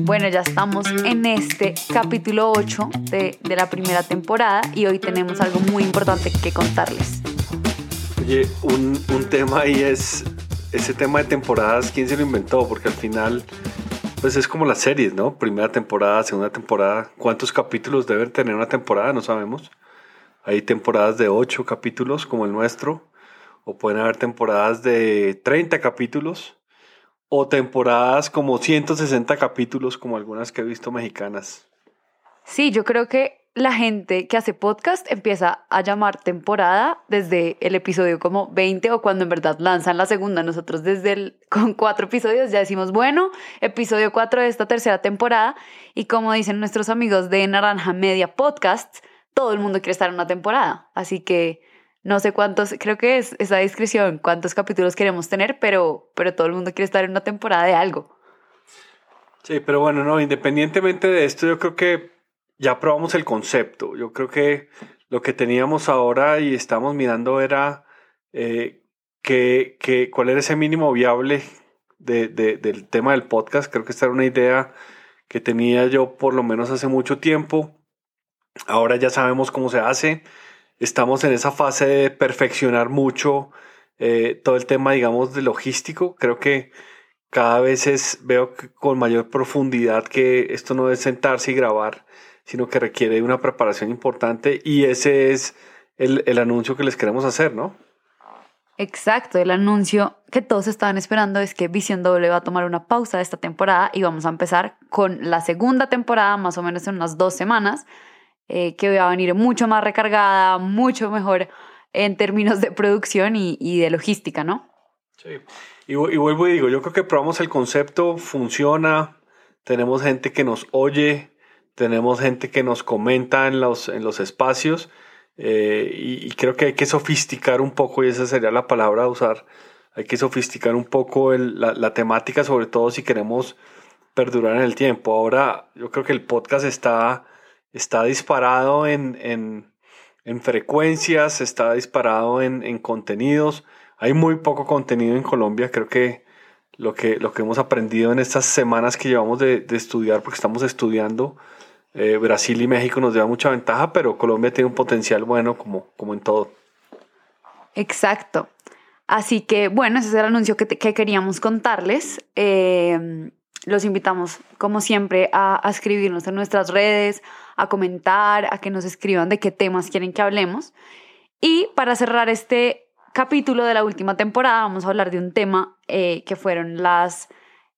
Bueno, ya estamos en este capítulo 8 de, de, la primera temporada y hoy tenemos algo muy importante que contarles. Oye, un, un tema ahí es ese tema de temporadas, ¿quién se lo inventó? Porque al final, pues es como las series, ¿no? Primera temporada, segunda temporada. ¿Cuántos capítulos deben tener una temporada? No sabemos. Hay temporadas de 8 capítulos como el nuestro, o pueden haber temporadas de 30 capítulos, o temporadas como 160 capítulos como algunas que he visto mexicanas. Sí, yo creo que la gente que hace podcast empieza a llamar temporada desde el episodio como 20 o cuando en verdad lanzan la segunda. Nosotros desde el, con cuatro episodios ya decimos, bueno, episodio 4 de esta tercera temporada. Y como dicen nuestros amigos de Naranja Media Podcast, todo el mundo quiere estar en una temporada. Así que no sé cuántos, creo que es esa descripción, cuántos capítulos queremos tener, pero, pero todo el mundo quiere estar en una temporada de algo. Sí, pero bueno, no, independientemente de esto, yo creo que ya probamos el concepto. Yo creo que lo que teníamos ahora y estamos mirando era eh, que, cuál era ese mínimo viable de, de, del tema del podcast. Creo que esta era una idea que tenía yo por lo menos hace mucho tiempo. Ahora ya sabemos cómo se hace. Estamos en esa fase de perfeccionar mucho eh, todo el tema, digamos, de logístico. Creo que cada vez es, veo con mayor profundidad que esto no es sentarse y grabar sino que requiere una preparación importante y ese es el, el anuncio que les queremos hacer, ¿no? Exacto, el anuncio que todos estaban esperando es que Visión Doble va a tomar una pausa de esta temporada y vamos a empezar con la segunda temporada, más o menos en unas dos semanas, eh, que va a venir mucho más recargada, mucho mejor en términos de producción y, de logística, ¿no? Sí, y, vuelvo y digo, yo creo que probamos el concepto, funciona, tenemos gente que nos oye, tenemos gente que nos comenta en los, en los espacios eh, y, creo que hay que sofisticar un poco, y esa sería la palabra a usar, hay que sofisticar un poco la, temática, sobre todo si queremos perdurar en el tiempo. Ahora yo creo que el podcast está, está disparado en, en, en frecuencias, está disparado en, en contenidos. Hay muy poco contenido en Colombia, creo que lo que, lo que hemos aprendido en estas semanas que llevamos de, de estudiar, porque estamos estudiando, eh, Brasil y México nos llevan mucha ventaja, pero Colombia tiene un potencial bueno como, como en todo. Exacto. Así que bueno, ese es el anuncio que, que queríamos contarles. Eh, los invitamos, como siempre, a, a, escribirnos en nuestras redes, a comentar, a que nos escriban de qué temas quieren que hablemos. Y para cerrar este capítulo de la última temporada, vamos a hablar de un tema eh, que fueron las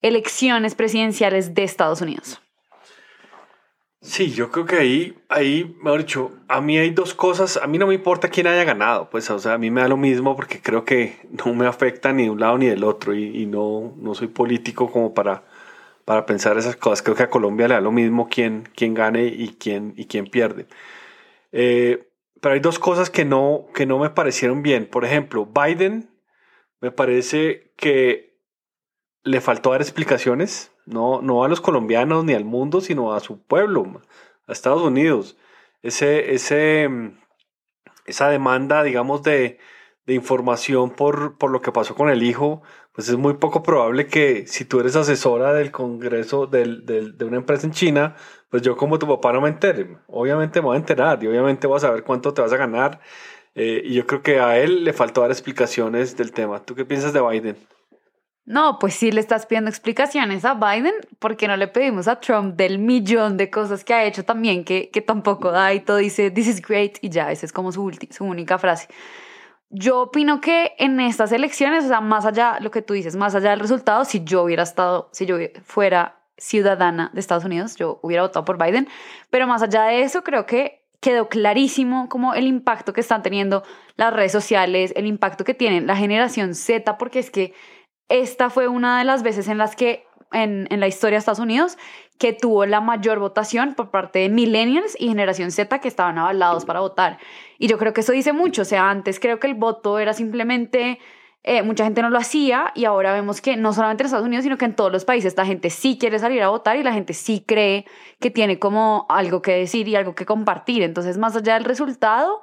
elecciones presidenciales de Estados Unidos. Sí, yo creo que ahí, ahí, mejor dicho, a mí hay dos cosas, a mí no me importa quién haya ganado, pues, o sea, a mí me da lo mismo porque creo que no me afecta ni de un lado ni del otro y, y no, no soy político como para, para pensar esas cosas. Creo que a Colombia le da lo mismo quién, quién gane y quién, y quién pierde. Eh, pero hay dos cosas que no, que no me parecieron bien. Por ejemplo, Biden me parece que le faltó dar explicaciones no, no a los colombianos ni al mundo, sino a su pueblo, a Estados Unidos. Ese, ese, mm, esa demanda, digamos, de, de información por, por, lo que pasó con el hijo, pues es muy poco probable que si tú eres asesora del Congreso del, del, de una empresa en China, pues yo como tu papá no me entere. Obviamente me voy a enterar y obviamente voy a saber cuánto te vas a ganar. Eh, y yo creo que a él le faltó dar explicaciones del tema. ¿Tú qué piensas de Biden? No, pues sí le estás pidiendo explicaciones a Biden, porque no le pedimos a Trump del millón de cosas que ha hecho también, que, que tampoco da y todo dice, this is great, y ya, esa es como su, su única frase. Yo opino que en estas elecciones, o sea, más allá, lo que tú dices, más allá del resultado, si yo hubiera estado, si yo fuera ciudadana de Estados Unidos, yo hubiera votado por Biden, pero más allá de eso, creo que quedó clarísimo como el impacto que están teniendo las redes sociales, el impacto que tiene la generación Z, porque es que esta fue una de las veces en las que en, en, la historia de Estados Unidos que tuvo la mayor votación por parte de millennials y generación Z que estaban avalados para votar. Y yo creo que eso dice mucho. O sea, antes creo que el voto era simplemente... Eh, mucha gente no lo hacía y ahora vemos que no solamente en Estados Unidos, sino que en todos los países la gente sí quiere salir a votar y la gente sí cree que tiene como algo que decir y algo que compartir. Entonces, más allá del resultado,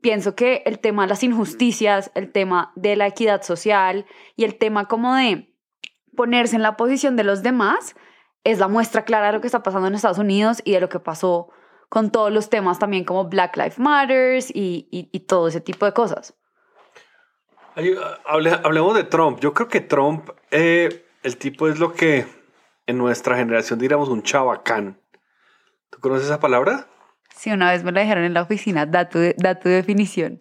pienso que el tema de las injusticias, el tema de la equidad social y el tema como de ponerse en la posición de los demás es la muestra clara de lo que está pasando en Estados Unidos y de lo que pasó con todos los temas también como Black Lives Matters y, y, todo ese tipo de cosas. hablemos de Trump. Yo creo que Trump, eh, el tipo es lo que en nuestra generación diríamos un chabacán. ¿Tú conoces esa palabra? Sí, una vez me la dijeron en la oficina, da tu, da tu definición.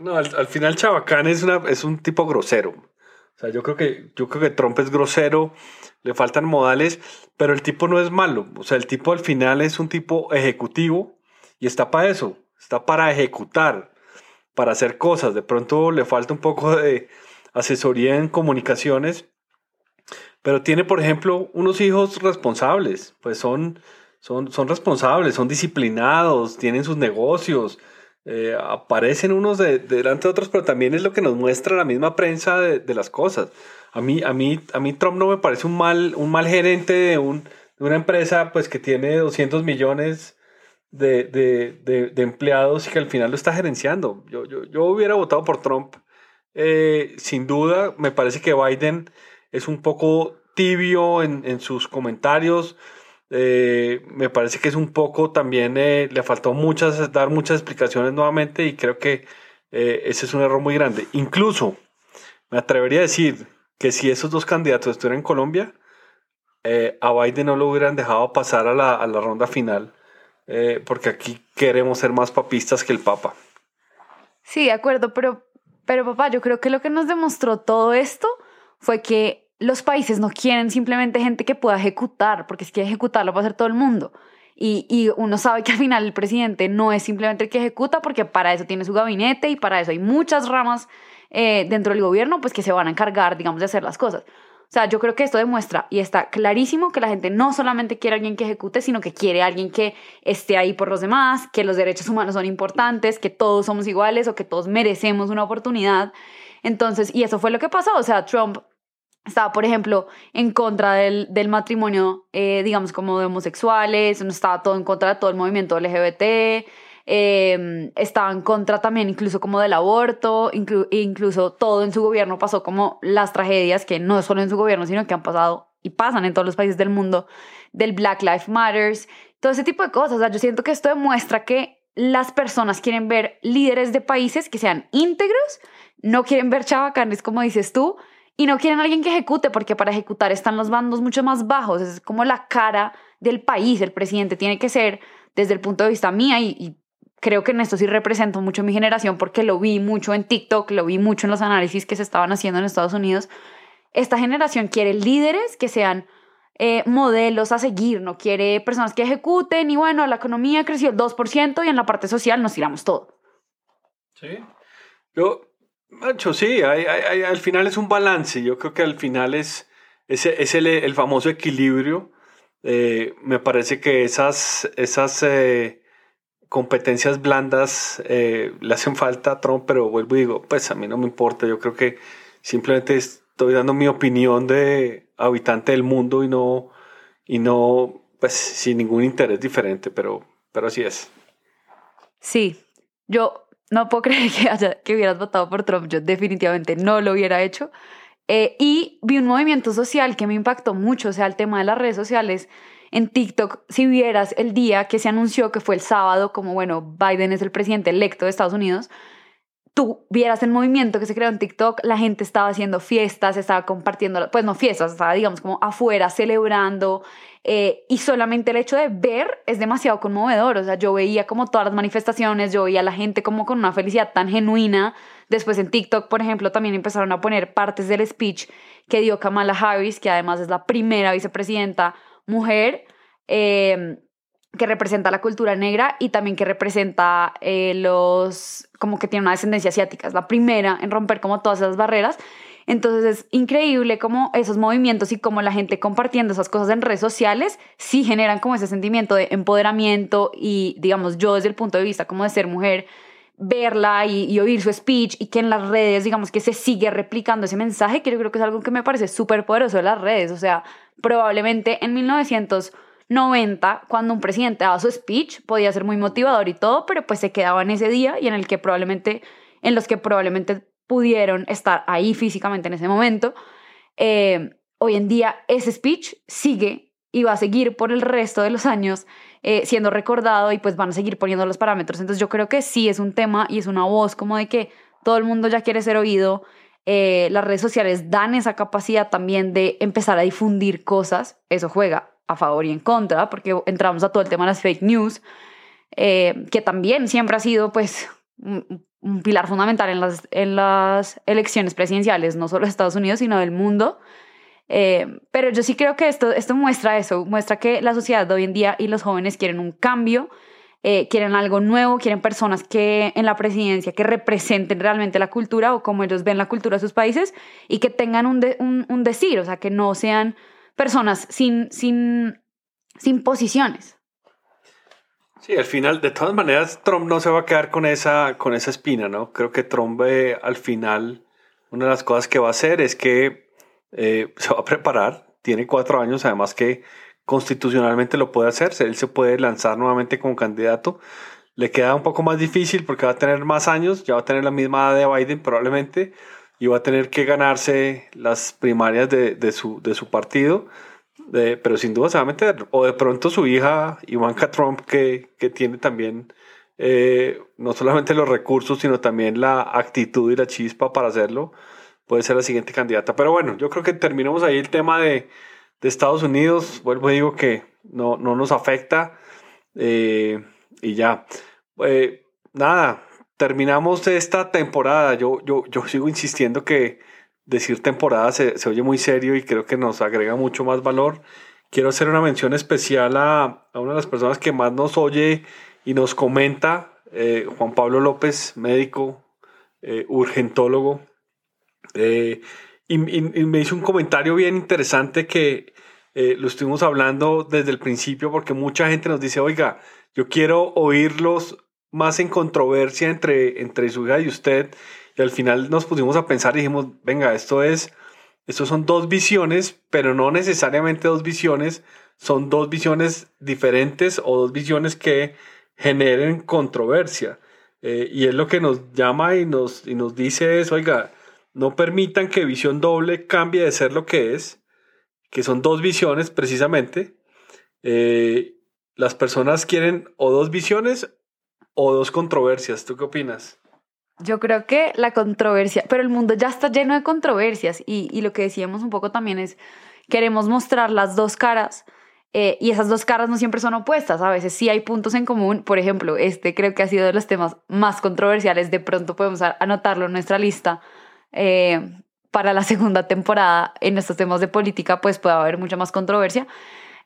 no, al, al, final chabacán es, una, es un tipo grosero. O sea, yo creo que, yo creo que Trump es grosero, le faltan modales, pero el tipo no es malo. O sea, el tipo al final es un tipo ejecutivo y está para eso, está para ejecutar, para hacer cosas. De pronto le falta un poco de asesoría en comunicaciones, pero tiene, por ejemplo, unos hijos responsables, pues son, son, son responsables, son disciplinados, tienen sus negocios, eh, aparecen unos de, delante de otros, pero también es lo que nos muestra la misma prensa de, las cosas. A mí, a, mí, a mí Trump no me parece un mal, un mal gerente de, un, de una empresa pues, que tiene 200 millones de, de, empleados y que al final lo está gerenciando. Yo, yo, yo hubiera votado por Trump. Eh, sin duda, me parece que Biden es un poco tibio en, en sus comentarios. Eh, me parece que es un poco también, eh, le faltó muchas, dar muchas explicaciones nuevamente y creo que eh, ese es un error muy grande. Incluso me atrevería a decir que si esos dos candidatos estuvieran en Colombia, a Biden no lo hubieran dejado pasar a la, ronda final, porque aquí queremos ser más papistas que el Papa. Sí, de acuerdo, pero, pero papá, yo creo que lo que nos demostró todo esto fue que los países no quieren simplemente gente que pueda ejecutar, porque es que ejecutarlo va a hacer todo el mundo. Y, uno sabe que al final el presidente no es simplemente el que ejecuta, porque para eso tiene su gabinete y para eso hay muchas ramas eh, dentro del gobierno, pues que se van a encargar, digamos, de hacer las cosas. O sea, yo creo que esto demuestra y está clarísimo que la gente no solamente quiere a alguien que ejecute, sino que quiere a alguien que esté ahí por los demás, que los derechos humanos son importantes, que todos somos iguales o que todos merecemos una oportunidad. Entonces, y eso fue lo que pasó. O sea, Trump estaba, por ejemplo, en contra del, del matrimonio, eh, digamos, como de homosexuales, estaba todo en contra de todo el movimiento LGBT, eh, estaba en contra también incluso como del aborto, incluso todo en su gobierno pasó como las tragedias que no solo en su gobierno, sino que han pasado y pasan en todos los países del mundo, del Black Lives Matters, todo ese tipo de cosas. O sea, yo siento que esto demuestra que las personas quieren ver líderes de países que sean íntegros, no quieren ver chavacanes, como dices tú, y no quieren a alguien que ejecute, porque para ejecutar están los bandos mucho más bajos. Es como la cara del país. El presidente tiene que ser, desde el punto de vista mía, y, creo que en esto sí represento mucho mi generación, porque lo vi mucho en TikTok, lo vi mucho en los análisis que se estaban haciendo en Estados Unidos. Esta generación quiere líderes que sean eh, modelos a seguir, no quiere personas que ejecuten y bueno, la economía creció el 2% y en la parte social nos tiramos todo. Sí. Yo, Mancho, sí, al final es un balance. Yo creo que al final es, es, es el, el, famoso equilibrio. Eh, me parece que esas, esas eh, competencias blandas eh, le hacen falta a Trump, pero vuelvo y digo, pues a mí no me importa. Yo creo que simplemente estoy dando mi opinión de habitante del mundo y no, y no pues sin ningún interés diferente, pero, pero así es. Sí, yo no puedo creer que, que hubieras votado por Trump. Yo definitivamente no lo hubiera hecho. Eh, y vi un movimiento social que me impactó mucho, o sea, el tema de las redes sociales. En TikTok, si vieras el día que se anunció que fue el sábado, como bueno, Biden es el presidente electo de Estados Unidos, tú vieras el movimiento que se creó en TikTok, la gente estaba haciendo fiestas, estaba compartiendo, pues no fiestas, estaba digamos como afuera celebrando, eh, y solamente el hecho de ver es demasiado conmovedor. O sea, yo veía como todas las manifestaciones, yo veía a la gente como con una felicidad tan genuina. Después en TikTok, por ejemplo, también empezaron a poner partes del speech que dio Kamala Harris, que además es la primera vicepresidenta mujer. Eh, que representa la cultura negra y también que representa eh, los, como que tiene una descendencia asiática, es la primera en romper como todas esas barreras. Entonces es increíble como esos movimientos y como la gente compartiendo esas cosas en redes sociales sí generan como ese sentimiento de empoderamiento y digamos yo desde el punto de vista como de ser mujer verla y, oír su speech y que en las redes digamos que se sigue replicando ese mensaje que yo creo que es algo que me parece súper poderoso de las redes. O sea probablemente en 1990 cuando un presidente daba su speech podía ser muy motivador y todo pero pues se quedaba en ese día y en el que probablemente en los que probablemente pudieron estar ahí físicamente en ese momento. Eh, hoy en día ese speech sigue y va a seguir por el resto de los años eh, siendo recordado y pues van a seguir poniendo los parámetros. Entonces yo creo que sí es un tema y es una voz como de que todo el mundo ya quiere ser oído. Eh, las redes sociales dan esa capacidad también de empezar a difundir cosas. Eso juega a favor y en contra porque entramos a todo el tema de las fake news, eh, que también siempre ha sido pues un, pilar fundamental en las, en las elecciones presidenciales, no solo de Estados Unidos, sino del mundo. Eh, pero yo sí creo que esto, esto muestra eso, muestra que la sociedad de hoy en día y los jóvenes quieren un cambio, eh, quieren algo nuevo, quieren personas que en la presidencia que representen realmente la cultura o como ellos ven la cultura de sus países y que tengan un, un, un decir, o sea, que no sean personas sin, sin, sin posiciones. Sí, al final, de todas maneras, Trump no se va a quedar con esa, con esa espina, ¿no? Creo que Trump eh, al final, una de las cosas que va a hacer es que eh, se va a preparar, tiene cuatro años, además que constitucionalmente lo puede hacer, él se puede lanzar nuevamente como candidato. Le queda un poco más difícil porque va a tener más años, ya va a tener la misma edad de Biden probablemente, y va a tener que ganarse las primarias de, de, su, de su partido. pero sin duda se va a meter. O de pronto su hija, Ivanka Trump, que, que tiene también eh, no solamente los recursos, sino también la actitud y la chispa para hacerlo, puede ser la siguiente candidata. Pero bueno, yo creo que terminamos ahí el tema de, de Estados Unidos. Vuelvo y digo que no, no nos afecta. Eh, y ya. Eh, nada, terminamos esta temporada. Yo, yo, yo sigo insistiendo que decir temporada se, se, oye muy serio y creo que nos agrega mucho más valor. Quiero hacer una mención especial a, a una de las personas que más nos oye y nos comenta, eh, Juan Pablo López, médico, eh, urgentólogo. Eh, y, me hizo un comentario bien interesante que lo estuvimos hablando desde el principio porque mucha gente nos dice, oiga, yo quiero oírlos más en controversia entre, entre su hija y usted. Y al final nos pusimos a pensar y dijimos, venga, esto es, estos son dos visiones, pero no necesariamente dos visiones, son dos visiones diferentes o dos visiones que generen controversia. Eh, y es lo que nos llama y nos, y nos dice es, oiga, no permitan que visión doble cambie de ser lo que es, que son dos visiones precisamente. Eh, las personas quieren o dos visiones o dos controversias. ¿Tú qué opinas? Yo creo que la controversia, pero el mundo ya está lleno de controversias y, y lo que decíamos un poco también es, queremos mostrar las dos caras eh, y esas dos caras no siempre son opuestas, a veces sí hay puntos en común, por ejemplo, este creo que ha sido de los temas más controversiales, de pronto podemos anotarlo en nuestra lista eh, para la segunda temporada en estos temas de política, pues puede haber mucha más controversia.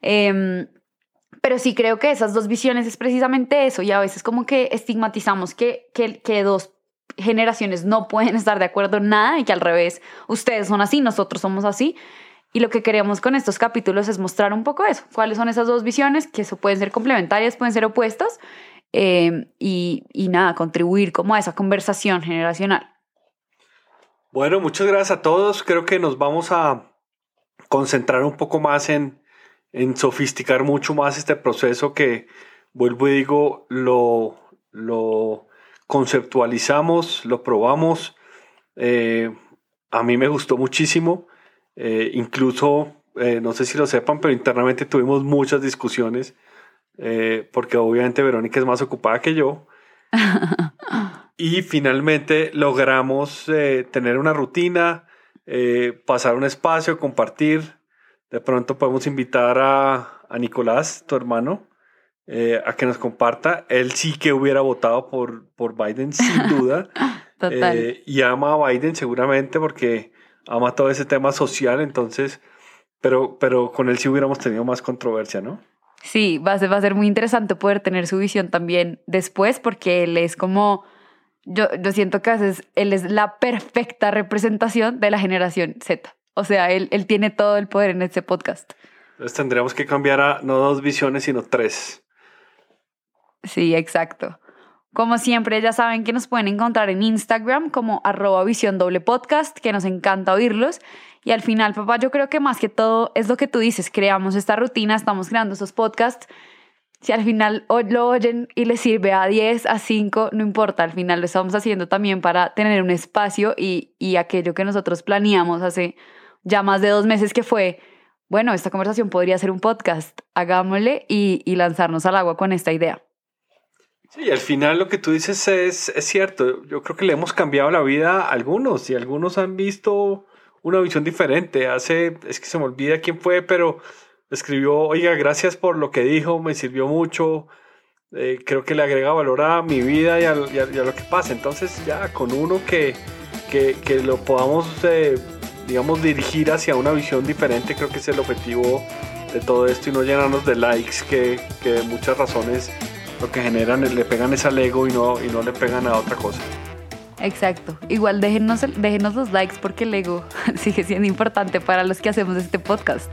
Eh, pero sí creo que esas dos visiones es precisamente eso y a veces como que estigmatizamos que, que, dos generaciones no pueden estar de acuerdo en nada y que al revés, ustedes son así, nosotros somos así. Y lo que queremos con estos capítulos es mostrar un poco eso, cuáles son esas dos visiones, que eso pueden ser complementarias, pueden ser opuestas, eh, y, y nada, contribuir como a esa conversación generacional. Bueno, muchas gracias a todos. Creo que nos vamos a concentrar un poco más en, en sofisticar mucho más este proceso que, vuelvo y digo, lo, lo conceptualizamos, lo probamos. Eh, a mí me gustó muchísimo. Eh, incluso, eh, no sé si lo sepan, pero internamente tuvimos muchas discusiones, eh, porque obviamente Verónica es más ocupada que yo. y finalmente logramos tener una rutina, pasar un espacio, compartir de pronto podemos invitar a, a Nicolás, tu hermano, eh, a que nos comparta. Él sí que hubiera votado por, por Biden, sin duda. Total. Eh, y ama a Biden seguramente porque ama todo ese tema social, entonces, pero, pero con él sí hubiéramos tenido más controversia, ¿no? Sí, va a, ser, va a ser muy interesante poder tener su visión también después, porque él es como, yo, yo siento que a veces él es la perfecta representación de la generación Z. O sea, él, él tiene todo el poder en este podcast. Entonces tendríamos que cambiar a no dos visiones, sino tres. Sí, exacto. Como siempre, ya saben que nos pueden encontrar en Instagram como arroba visión doble podcast, que nos encanta oírlos. Y al final, papá, yo creo que más que todo es lo que tú dices, creamos esta rutina, estamos creando estos podcasts. Si al final lo oyen y les sirve a 10, a 5, no importa, al final lo estamos haciendo también para tener un espacio y, y aquello que nosotros planeamos hace ya más de dos meses que fue, bueno, esta conversación podría ser un podcast, hagámosle y, y lanzarnos al agua con esta idea. Sí, al final lo que tú dices es, cierto. Yo creo que le hemos cambiado la vida a algunos y algunos han visto una visión diferente. Hace, es que se me olvida quién fue, pero escribió, oiga, gracias por lo que dijo, me sirvió mucho. Eh, creo que le agrega valor a mi vida y a, lo que pasa. Entonces ya con uno que, que, que lo podamos, eh, digamos, dirigir hacia una visión diferente, creo que es el objetivo de todo esto y no llenarnos de likes que, que de muchas razones lo que generan le pegan es al ego y no, y no le pegan a otra cosa. Exacto. Igual déjenos, déjenos los likes porque el ego sigue siendo importante para los que hacemos este podcast.